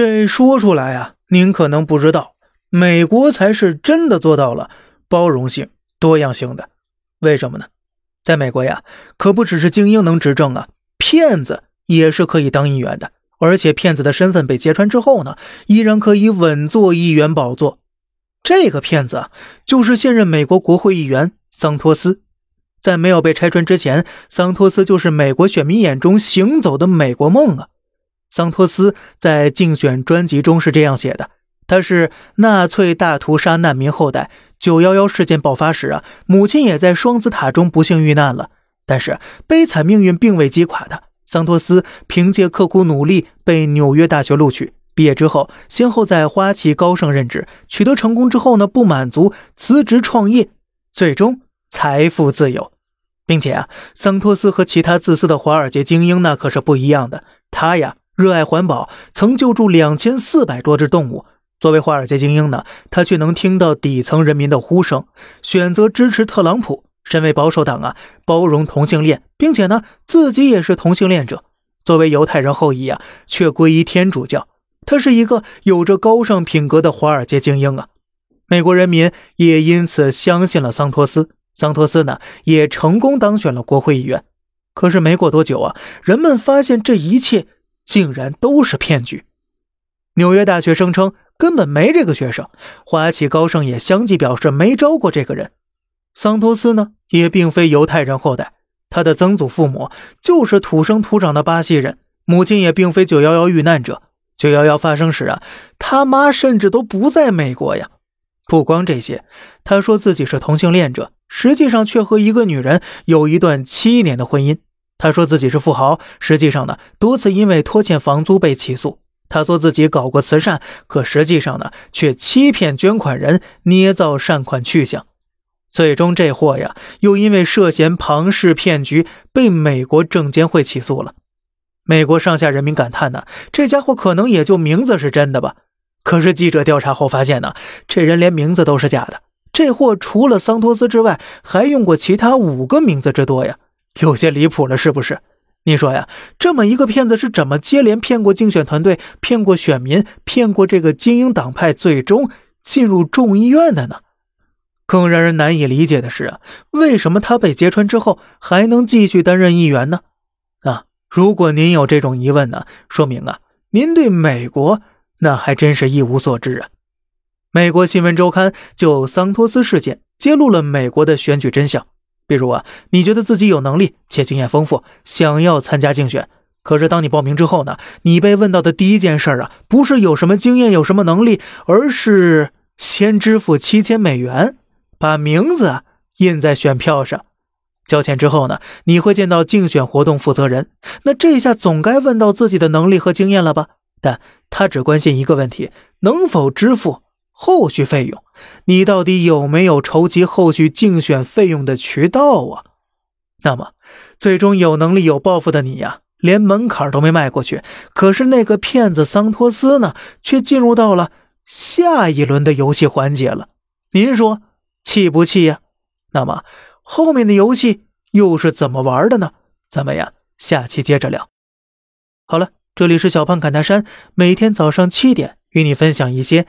这说出来啊，您可能不知道，美国才是真的做到了包容性、多样性的。为什么呢？在美国呀，可不只是精英能执政啊，骗子也是可以当议员的，而且骗子的身份被揭穿之后呢，依然可以稳坐议员宝座。这个骗子啊，就是现任美国国会议员桑托斯。在没有被拆穿之前，桑托斯就是美国选民眼中行走的美国梦啊。桑托斯在竞选专辑中是这样写的：“他是纳粹大屠杀难民后代。九幺幺事件爆发时啊，母亲也在双子塔中不幸遇难了。但是悲惨命运并未击垮他。桑托斯凭借刻苦努力被纽约大学录取。毕业之后，先后在花旗高盛任职，取得成功之后呢，不满足，辞职创业，最终财富自由。并且啊，桑托斯和其他自私的华尔街精英那可是不一样的。他呀。”热爱环保，曾救助两千四百多只动物。作为华尔街精英呢，他却能听到底层人民的呼声，选择支持特朗普。身为保守党啊，包容同性恋，并且呢，自己也是同性恋者。作为犹太人后裔啊，却皈依天主教。他是一个有着高尚品格的华尔街精英啊。美国人民也因此相信了桑托斯。桑托斯呢，也成功当选了国会议员。可是没过多久啊，人们发现这一切。竟然都是骗局！纽约大学声称根本没这个学生，花旗高盛也相继表示没招过这个人。桑托斯呢，也并非犹太人后代，他的曾祖父母就是土生土长的巴西人，母亲也并非九幺幺遇难者。九幺幺发生时啊，他妈甚至都不在美国呀。不光这些，他说自己是同性恋者，实际上却和一个女人有一段七年的婚姻。他说自己是富豪，实际上呢，多次因为拖欠房租被起诉。他说自己搞过慈善，可实际上呢，却欺骗捐款人，捏造善款去向。最终这货呀，又因为涉嫌庞氏骗局，被美国证监会起诉了。美国上下人民感叹呢，这家伙可能也就名字是真的吧。可是记者调查后发现呢，这人连名字都是假的。这货除了桑托斯之外，还用过其他五个名字之多呀。有些离谱了，是不是？你说呀，这么一个骗子是怎么接连骗过竞选团队、骗过选民、骗过这个精英党派，最终进入众议院的呢？更让人难以理解的是啊，为什么他被揭穿之后还能继续担任议员呢？啊，如果您有这种疑问呢，说明啊，您对美国那还真是一无所知啊。美国新闻周刊就桑托斯事件揭露了美国的选举真相。比如啊，你觉得自己有能力且经验丰富，想要参加竞选，可是当你报名之后呢，你被问到的第一件事啊，不是有什么经验、有什么能力，而是先支付七千美元，把名字印在选票上。交钱之后呢，你会见到竞选活动负责人，那这下总该问到自己的能力和经验了吧？但他只关心一个问题：能否支付。后续费用，你到底有没有筹集后续竞选费用的渠道啊？那么，最终有能力有抱负的你呀，连门槛都没迈过去。可是那个骗子桑托斯呢，却进入到了下一轮的游戏环节了。您说气不气呀？那么后面的游戏又是怎么玩的呢？咱们呀，下期接着聊。好了，这里是小胖侃大山，每天早上七点与你分享一些。